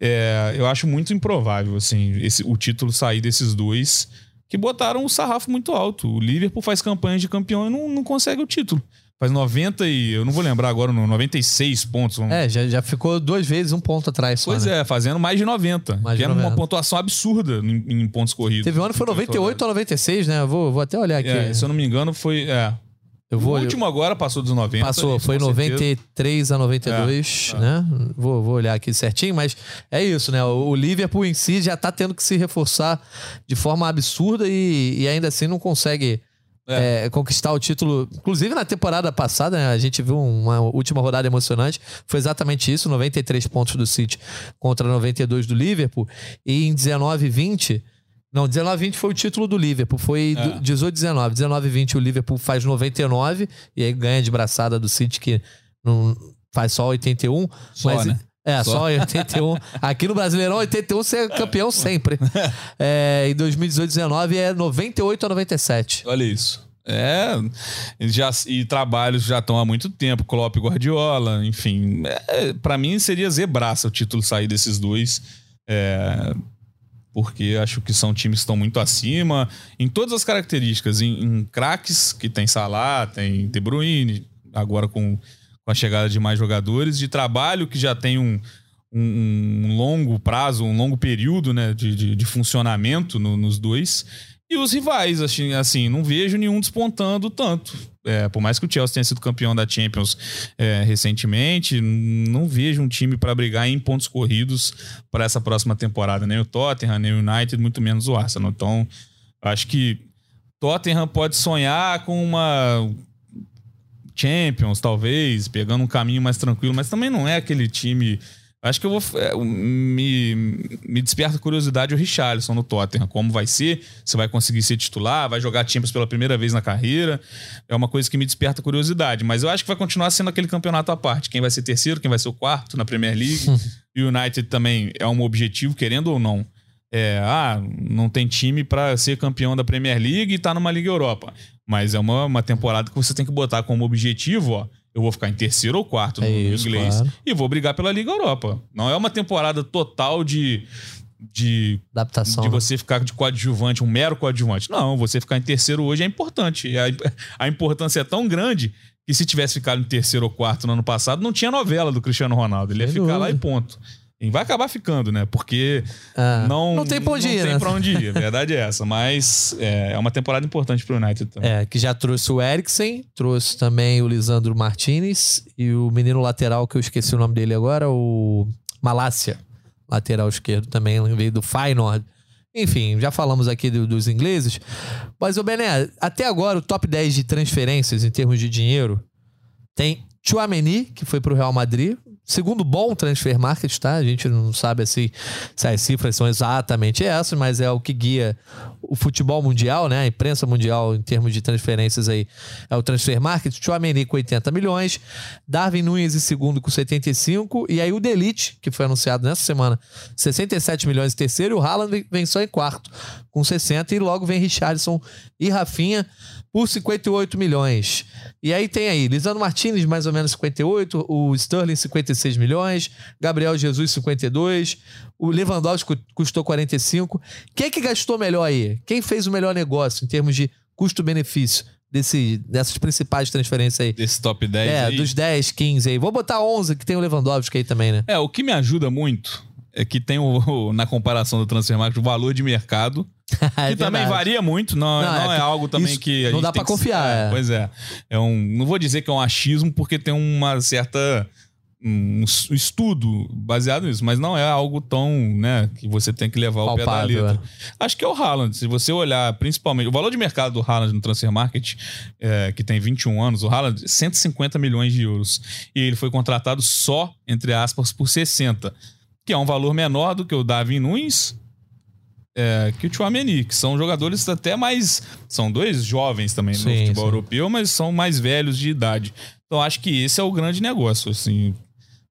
É, eu acho muito improvável assim, esse, o título sair desses dois que botaram o sarrafo muito alto. O Liverpool faz campanha de campeão e não, não consegue o título. Faz 90 e. Eu não vou lembrar agora, não, 96 pontos. vamos- É, já, já ficou duas vezes um ponto atrás só, Pois né? é, fazendo mais de 90. Mais que de é uma 90. pontuação absurda em, em pontos corridos. Teve um ano que foi 98 ou 96, né? Eu vou, vou até olhar aqui. É, se eu não me engano, foi. É. eu O vou, último agora passou dos 90. Passou, isso foi com certeza. 93 a 92, É, né? Vou, vou olhar aqui certinho, mas é isso, né? O o Liverpool em si já tá tendo que se reforçar de forma absurda e, e ainda assim não consegue é, conquistar o título. Inclusive na temporada passada, né, a gente viu uma última rodada emocionante. Foi exatamente isso: 93 pontos do City contra 92 do Liverpool. E em 19 e 20. Não, 19 e 20 foi o título do Liverpool. Foi É. do- 18 e 19. 19 e 20 o Liverpool faz 99 e aí ganha de braçada do City, que não faz só 81. Só, mas, né? É, só, Só. 81. Aqui no Brasileirão, 81 você é campeão sempre. É, em 2018 19 é 98 a 97. Olha isso. É, já, e trabalhos já estão há muito tempo, Klopp e Guardiola, enfim. É, para mim seria zebraça o título sair desses dois. É, porque acho que são times que estão muito acima em todas as características, em, em craques, que tem Salah, tem De Bruyne, agora com, com a chegada de mais jogadores, de trabalho que já tem um, um, um longo prazo, um longo período né, de, de, de funcionamento no- nos dois. E os rivais, assim, assim, não vejo nenhum despontando tanto. É, por mais que o Chelsea tenha sido campeão da Champions é, recentemente, não vejo um time para brigar em pontos corridos para essa próxima temporada. Nem o Tottenham, nem o United, muito menos o Arsenal. Então, acho que Tottenham pode sonhar com uma Champions, talvez, pegando um caminho mais tranquilo, mas também não é aquele time. Acho que eu vou. é, me, me desperta curiosidade o Richarlison no Tottenham. Como vai ser? Se vai conseguir ser titular? Vai jogar Champions pela primeira vez na carreira? É uma coisa que me desperta curiosidade. Mas eu acho que vai continuar sendo aquele campeonato à parte. Quem vai ser terceiro, quem vai ser o quarto na Premier League. e o United também é um objetivo, querendo ou não. É, ah, não tem time para ser campeão da Premier League e tá numa Liga Europa. Mas é uma, uma temporada que você tem que botar como objetivo, ó. Eu vou ficar em terceiro ou quarto no É isso, inglês claro. e vou brigar pela Liga Europa. Não é uma temporada total de de, Adaptação. de né? você ficar de coadjuvante, um mero coadjuvante. Não, você ficar em terceiro hoje é importante. E A, a importância é tão grande que se tivesse ficado em terceiro ou quarto no ano passado, não tinha novela do Cristiano Ronaldo. Ele ia Sem ficar dúvida. lá e ponto. E vai acabar ficando, né? Porque É. não, Não tem pra onde não ir, tem né? pra onde ir. A verdade é essa. Mas é, é uma temporada importante pro United também. É, que já trouxe o Eriksen, trouxe também o Lisandro Martinez e o menino lateral, que eu esqueci o nome dele agora, o Malásia, lateral esquerdo também, veio do Feyenoord. Enfim, já falamos aqui do- dos ingleses. Mas, o Bené, até agora o top 10 de transferências em termos de dinheiro tem Chouameni, que foi pro Real Madrid. Segundo bom transfer market, tá? A gente não sabe assim, se as cifras são exatamente essas, mas é o que guia o futebol mundial, né? A imprensa mundial em termos de transferências aí é o transfer market. Chouameni com 80 milhões, Darwin Nunes em segundo com 75 e aí o Delite, que foi anunciado nessa semana, 67 milhões em terceiro e o Haaland vem- só em quarto com 60 e logo vem Richardson e Rafinha por 58 milhões. E aí tem aí Lisandro Martinez mais ou menos 58, o Sterling 56 milhões, Gabriel Jesus 52, o Lewandowski cu- custou 45. Quem que gastou melhor aí? Quem fez o melhor negócio em termos de custo-benefício desse, dessas principais transferências aí? Desse top 10 É, aí. dos 10, 15 aí. Vou botar 11 que tem o Lewandowski aí também, né? É, o que me ajuda muito é que tem o, na comparação do transfer market o valor de mercado, É que também varia muito, não, Não, não, é é, algo também que a não gente dá tem pra que- confiar, é, é. Pois é. É um, não vou dizer que é um achismo porque tem uma certa um estudo baseado nisso, mas não é algo tão, né, que você tem que levar ao pé da letra. Acho que é o Haaland. Se você olhar principalmente o valor de mercado do Haaland no transfer market, é, que tem 21 anos, o Haaland 150 milhões de euros. E ele foi contratado só, entre aspas, por 60, que é um valor menor do que o Davi Nunes, é, que o Chouameni, que são jogadores até mais. São dois jovens também no Sim, futebol sim. europeu, mas são mais velhos de idade. Então acho que esse é o grande negócio, assim.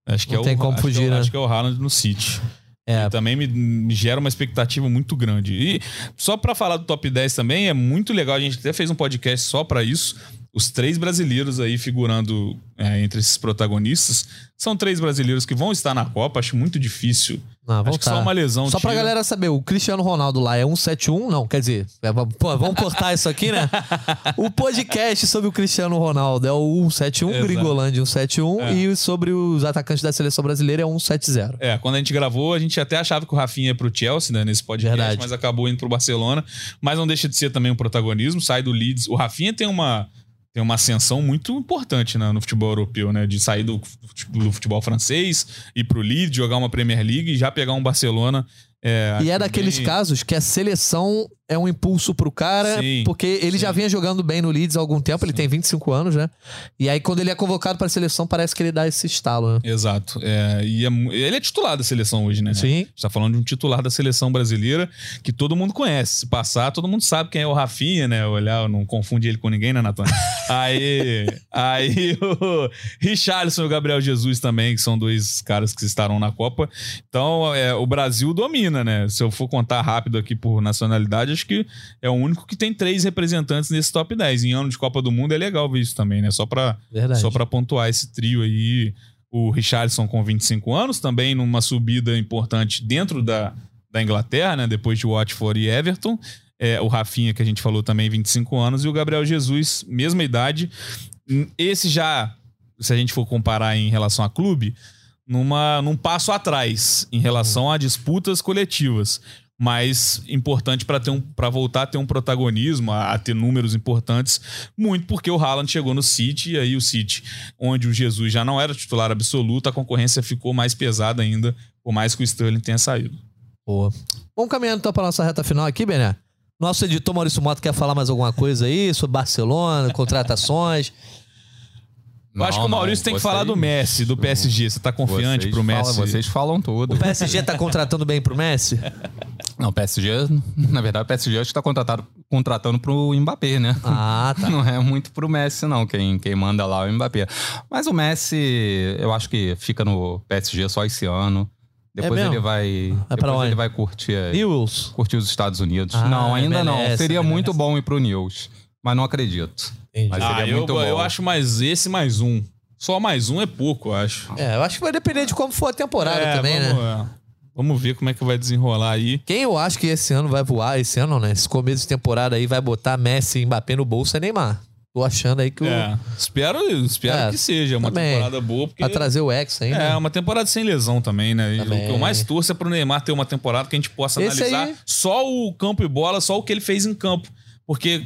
Acho que Não é tem o, como acho fugir, que é, o- né? Acho que é o Haaland no City. É. E também me, me gera uma expectativa muito grande. E só pra falar do top 10 também, é muito legal. A gente até fez um podcast só pra isso. Os três brasileiros aí figurando é, entre esses protagonistas. São três brasileiros que vão estar na Copa. Acho muito difícil. Não, Acho que só uma lesão. Só pra tira. galera saber, o Cristiano Ronaldo lá é 171? Não, quer dizer, é, vamos- pô, vamos cortar isso aqui, né? O podcast sobre o Cristiano Ronaldo é o 171, Exato. Gringolândia 171, É. e sobre os atacantes da seleção brasileira é 170. É, quando a gente gravou, a gente até achava que o Rafinha ia pro Chelsea, né, nesse podcast, Verdade. mas acabou indo pro Barcelona. Mas não deixa de ser também um protagonismo, sai do Leeds. O Rafinha tem uma, tem uma ascensão muito importante né, no futebol europeu, né? De sair do, do futebol francês, ir pro Leeds, jogar uma Premier League e já pegar um Barcelona. É, E é daqueles bem- casos que a seleção é um impulso pro cara, Sim, porque ele já sim. vinha jogando bem no Leeds há algum tempo, ele tem 25 anos, né? E aí quando ele é convocado pra seleção, parece que ele dá esse estalo, né? Exato. É, e é ele é titular da seleção hoje, né? Sim. A gente tá falando de um titular da seleção brasileira que todo mundo conhece. Se passar, todo mundo sabe quem é o Rafinha, né? Olhar, não confunde ele com ninguém, né, Natan? aí, aí o Richarlison e o Gabriel Jesus também, que são dois caras que estarão na Copa. Então, é, o Brasil domina, né? Se eu for contar rápido aqui por nacionalidade, acho que é o único que tem três representantes nesse top 10. Em ano de Copa do Mundo é legal ver isso também, né? Só Verdade. só para pontuar esse trio aí, o Richardson com 25 anos, também numa subida importante dentro da, da Inglaterra, né? Depois de Watford e Everton. É, o Rafinha, que a gente falou também, 25 anos, e o Gabriel Jesus, mesma idade. Esse já, se a gente for comparar em relação a clube, numa, num passo atrás em relação a disputas coletivas. Mas importante para ter um para voltar a ter um protagonismo, a, a ter números importantes, muito porque o Haaland chegou no City e aí o City, onde o Jesus já não era titular absoluto, a concorrência ficou mais pesada ainda, por mais que o Sterling tenha saído. Boa. Vamos caminhando então para nossa reta final aqui, Bené. Nosso editor Maurício Mota quer falar mais alguma coisa aí sobre Barcelona, contratações. Eu acho que o Maurício não, tem que vocês- falar do Messi, do PSG. Você tá confiante pro Messi? Falam, vocês falam tudo. O PSG tá contratando bem pro Messi? Não, o PSG, na verdade, o PSG acho que tá contratado, contratando pro Mbappé, né? Ah, tá. Não é muito pro Messi, não. Quem, quem manda lá é o Mbappé. Mas o Messi, eu acho que fica no PSG só esse ano. Depois mesmo? ele vai. Vai pra depois onde? ele vai curtir, Newells. curtir os Estados Unidos. Ah, não, ainda não. Seria merece. muito bom ir pro News. Mas não acredito. Entendi. Mas Ah, seria eu, muito bom. eu acho mais esse mais um. Só mais um é pouco, eu acho. É, eu acho que vai depender de como for a temporada É, também, vamos, né? Vamos ver como é que vai desenrolar aí. Quem eu acho que esse ano vai voar, esse ano né? Esse começo de temporada aí vai botar Messi e Mbappé no bolso é Neymar. Tô achando aí que o. É, espero, espero É, que seja uma também. temporada boa, porque Pra trazer o Ex ainda. é uma temporada sem lesão também, né? Também. O que eu mais torço é pro Neymar ter uma temporada que a gente possa Esse analisar aí- só o campo e bola, só o que ele fez em campo. Porque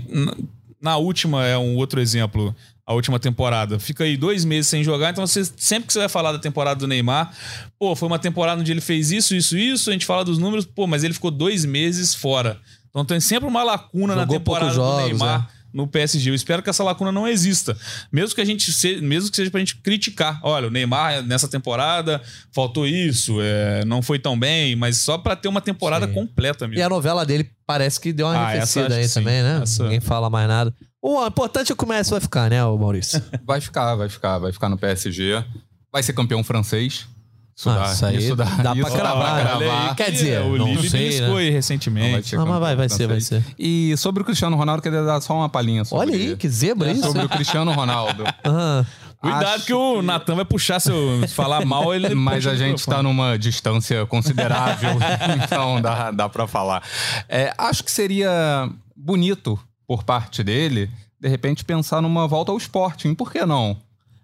na última, é um outro exemplo, a última temporada, fica aí dois meses sem jogar, então você, sempre que você vai falar da temporada do Neymar, pô, foi uma temporada onde ele fez isso, isso, isso, a gente fala dos números, pô, mas ele ficou dois meses fora. Então tem sempre uma lacuna na Jogou temporada poucos do jogos, Neymar no PSG. Eu espero que essa lacuna não exista. Mesmo que a gente se, mesmo que seja pra gente criticar. Olha, o Neymar nessa temporada faltou isso, é, não foi tão bem, mas só pra ter uma temporada Sim. completa mesmo. E a novela dele parece que deu uma Ah, arrefecida aí que sim. também, né? Essa- Ninguém fala mais nada. O importante é que o Messi vai ficar, né, o Maurício? Vai ficar, vai ficar, vai ficar no PSG. Vai ser campeão francês. Isso Ah, dá, isso aí isso dá, dá pra isso cravar, dá pra né? cravar. Quer dizer, o não Lille sei, né? aí Não recentemente. Ah, mas vai, vai ser, vai ser. E sobre o Cristiano Ronaldo, queria dar só uma palhinha sobre Olha aí, que zebra É, isso. Sobre o Cristiano Ronaldo. Ah, Cuidado Acho que o que- Natan vai puxar. Se falar mal, ele. Mas a gente está numa distância considerável, então dá, dá para falar. É, acho que seria bonito por parte dele, de repente, pensar numa volta ao Sporting. Por que não?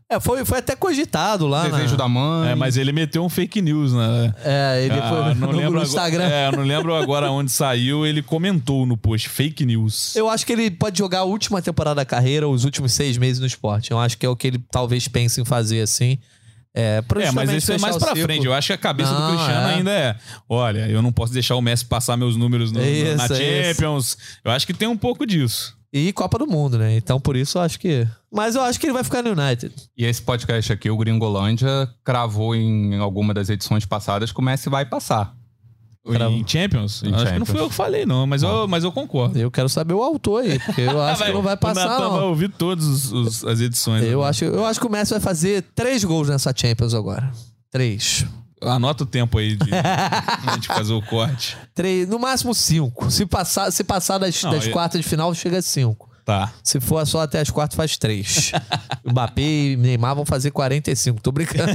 é, foi, foi até cogitado lá Desejo na... da mãe. É, mas ele meteu um fake news, né? É, e depois Ah, não no, lembro no agora- Instagram. é, eu não lembro agora onde saiu. Ele comentou no post fake news. Eu acho que ele pode jogar a última temporada da carreira, os últimos seis meses no esporte. Eu acho que é o que ele talvez pense em fazer assim. É, É, mas isso é mais pra frente. Eu acho que a cabeça Não, do Cristiano é. ainda é: olha, eu não posso deixar o Messi passar meus números no- Isso, na isso. Champions. Eu acho que tem um pouco disso. E Copa do Mundo, né? Então por isso eu acho que. Mas eu acho que ele vai ficar no United. E esse podcast aqui, o Gringolândia, cravou em alguma das edições passadas que o Messi vai passar. Cravo. Em Champions? Em acho que não Champions. fui eu que falei, não, mas, eu, mas eu concordo. Eu quero saber o autor aí, porque eu acho que não vai O passar, Natan vai ouvir todas as edições. Eu né? acho, eu acho que o Messi vai fazer três gols nessa Champions agora. Três. Anota o tempo aí de a gente fazer o corte. Três, no máximo cinco. Se passar, se passar das, Não, das eu- quartas de final, chega a cinco. Tá. Se for só até as quartas, faz três. o Mbappé e Neymar vão fazer 45. Tô brincando.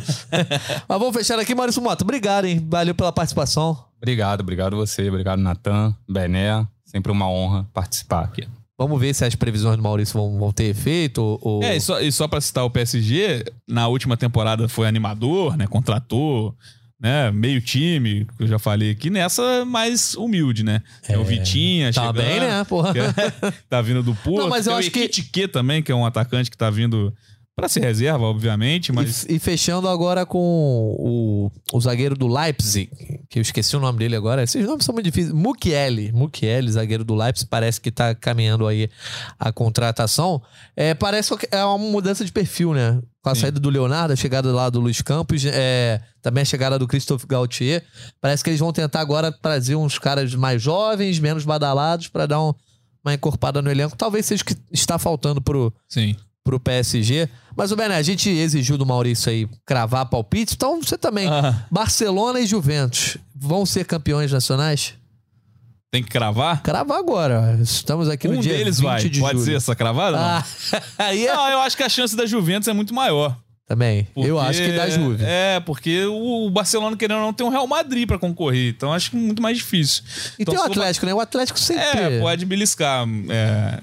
Mas vamos fechar aqui, Maurício Mota. Obrigado, hein? Valeu pela participação. Obrigado, obrigado você, obrigado Natan, Bené. Sempre uma honra participar aqui. Vamos ver se as previsões do Maurício vão, vão ter efeito. Ou, É, e só, e só pra citar o PSG, na última temporada foi animador, né? Contratou, né? Meio time, que eu já falei aqui. Nessa, mais humilde, né? É, o Vitinha Tá chegando, bem, né, porra? que é- tá vindo do Porto. Não, mas eu Tem o acho que- também, que é um atacante que tá vindo pra ser reserva, obviamente, mas... E, e fechando agora com o, o zagueiro do Leipzig, que eu esqueci o nome dele agora. Esses nomes são muito difíceis. Mukiele. Mukiele, zagueiro do Leipzig, parece que tá caminhando aí a contratação. É, parece que é uma mudança de perfil, né? Com a Sim. saída do Leonardo, a chegada lá do Luiz Campos, é, também a chegada do Christophe Gaultier. Parece que eles vão tentar agora trazer uns caras mais jovens, menos badalados, para dar um- uma encorpada no elenco. Talvez seja o que está faltando pro, Sim. Pro PSG. Mas, o Bené, a gente exigiu do Maurício aí cravar palpite, então você também. Ah, Barcelona e Juventus vão ser campeões nacionais? tem que cravar? Cravar agora. Estamos aqui no um dia deles 20 vai. de Pode julho. ser essa cravada? não? Ah, é... Não, eu acho que a chance da Juventus é muito maior. Também. Eu Porque- acho que dá Juve. É, porque o Barcelona, querendo ou não, tem um Real Madrid pra concorrer. Então acho que muito mais difícil. E Então, tem o se for- Atlético, né? O Atlético sempre... É, pode beliscar. é,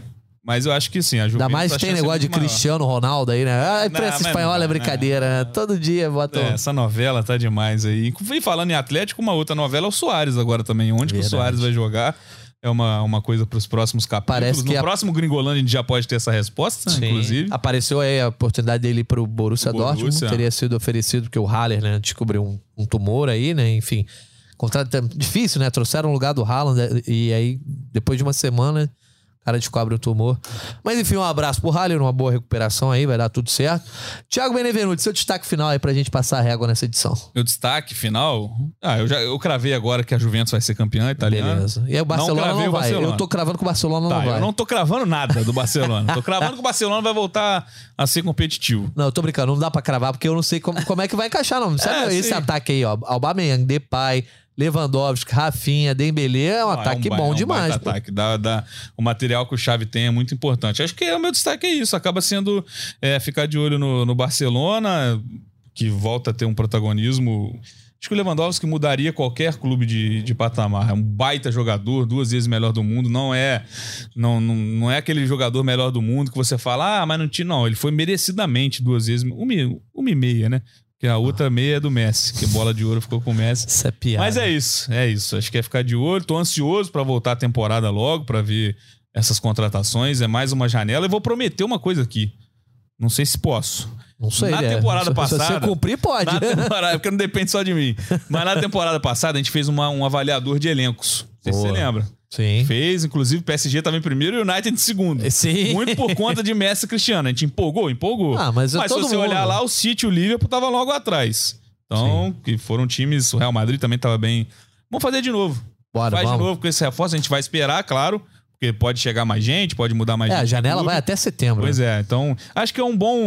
mas eu acho que sim, a Juventus. Ainda mais a tem chance é negócio de maior. Cristiano Ronaldo aí, né? A Não, imprensa espanhola é brincadeira, né? Todo dia botam... É, essa novela tá demais aí. E falando em Atlético, uma outra novela é o Soares agora também. Onde que o Verdade. Soares vai jogar? É uma, uma coisa pros próximos capítulos. Parece que no a- próximo Gringolândia a gente já pode ter essa resposta, Sim. inclusive. Apareceu aí a oportunidade dele ir pro Borussia, Borussia. Dortmund. Teria sido oferecido porque o Haller, né, descobriu um, um tumor aí, né? Enfim, contrato é difícil, né? Trouxeram o lugar do Haaland e aí, depois de uma semana, o cara descobre o tumor. Mas enfim, um abraço pro Haller, uma boa recuperação aí, vai dar tudo certo. Thiago Benevenuti, seu destaque final aí pra gente passar a régua nessa edição. Meu destaque final. Ah, eu já eu cravei agora que a Juventus vai ser campeã italiana. Beleza. E aí o Barcelona não, cravei o vai. Barcelona. Eu tô cravando que o Barcelona Tá, não vai. eu não tô cravando nada do Barcelona. tô cravando que o Barcelona vai voltar a ser competitivo. Não, eu tô brincando, não dá pra cravar, porque eu não sei como, como é que vai encaixar, não. Sabe É, esse sim. ataque aí, ó? Aubameyang, Depay, Lewandowski, Rafinha, Dembele, é um Ah, ataque ba- bom um demais. pô. ataque. Dá, dá- o material que o Xavi tem é muito importante. Acho que é, o meu destaque é isso. Acaba sendo é, ficar de olho no, no Barcelona, que volta a ter um protagonismo Acho que o Lewandowski mudaria qualquer clube de, de patamar. É um baita jogador, duas vezes melhor do mundo. Não é não, não, não é aquele jogador melhor do mundo que você fala, ah, mas não tinha. Não, ele foi merecidamente duas vezes. Uma, uma e meia, né? Que a outra meia é do Messi, que bola de ouro ficou com o Messi. Isso é piada. Mas é isso, é isso. Acho que é ficar de olho. Tô ansioso para voltar a temporada logo, para ver essas contratações. É mais uma janela. E vou prometer uma coisa aqui. Não sei se posso. Não sei, Na é. temporada se, passada- Se você cumprir, pode. Na temporada, porque não depende só de mim. Mas na temporada passada a gente fez uma, um avaliador de elencos. Não sei se você lembra. Sim. Fez, inclusive o PSG estava em primeiro e o United em segundo. Sim. Muito por conta de Messi e Cristiano. A gente empolgou, empolgou. Ah, mas é se todo você mundo. olhar lá, o City e o Liverpool tava logo atrás. Então, que foram times, o Real Madrid também tava bem. Vamos fazer de novo. Bora, Faz vamos. de novo com esse reforço, a gente vai esperar, claro, porque pode chegar mais gente, pode mudar mais É, a janela vai até setembro. Pois é, então acho que é um bom,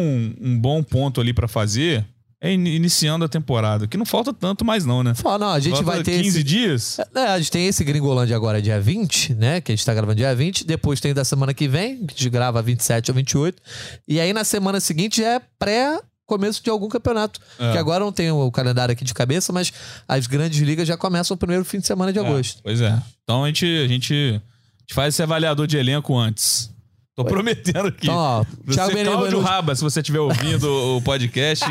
um bom ponto ali pra fazer é in- iniciando a temporada, que não falta tanto mais não, né? Fala, não, a gente Falta vai ter 15 esse... dias. É, a gente tem esse Gringolândia agora dia 20, né? Que a gente tá gravando dia 20. Depois tem da semana que vem, que a gente grava 27 ou 28. E aí na semana seguinte já é pré começo de algum campeonato. É. Que agora não tem o calendário aqui de cabeça, mas as grandes ligas já começam o primeiro fim de semana de agosto. Pois é. Então a gente, a gente, a gente faz esse avaliador de elenco antes. Tô prometendo aqui. Então, ó, Você, Thiago Cláudio Raba, se você estiver ouvindo o podcast,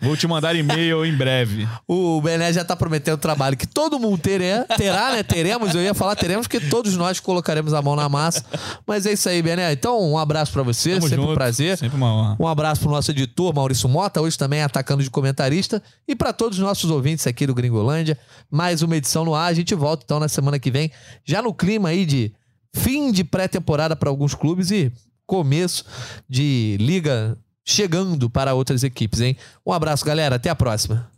vou te mandar e-mail em breve. o Bené já tá prometendo trabalho que todo mundo terá, terá, né? Teremos, eu ia falar teremos, porque todos nós colocaremos a mão na massa. Mas é isso aí, Bené. Então, um abraço pra você, Tamo sempre um junto. prazer. Sempre uma honra. Um abraço pro nosso editor Maurício Mota, hoje também atacando de comentarista. E para todos os nossos ouvintes aqui do Gringolândia, mais uma edição no ar. A gente volta então na semana que vem, já no clima aí de fim de pré-temporada para alguns clubes e começo de liga chegando para outras equipes, hein? Um abraço, galera. Até a próxima.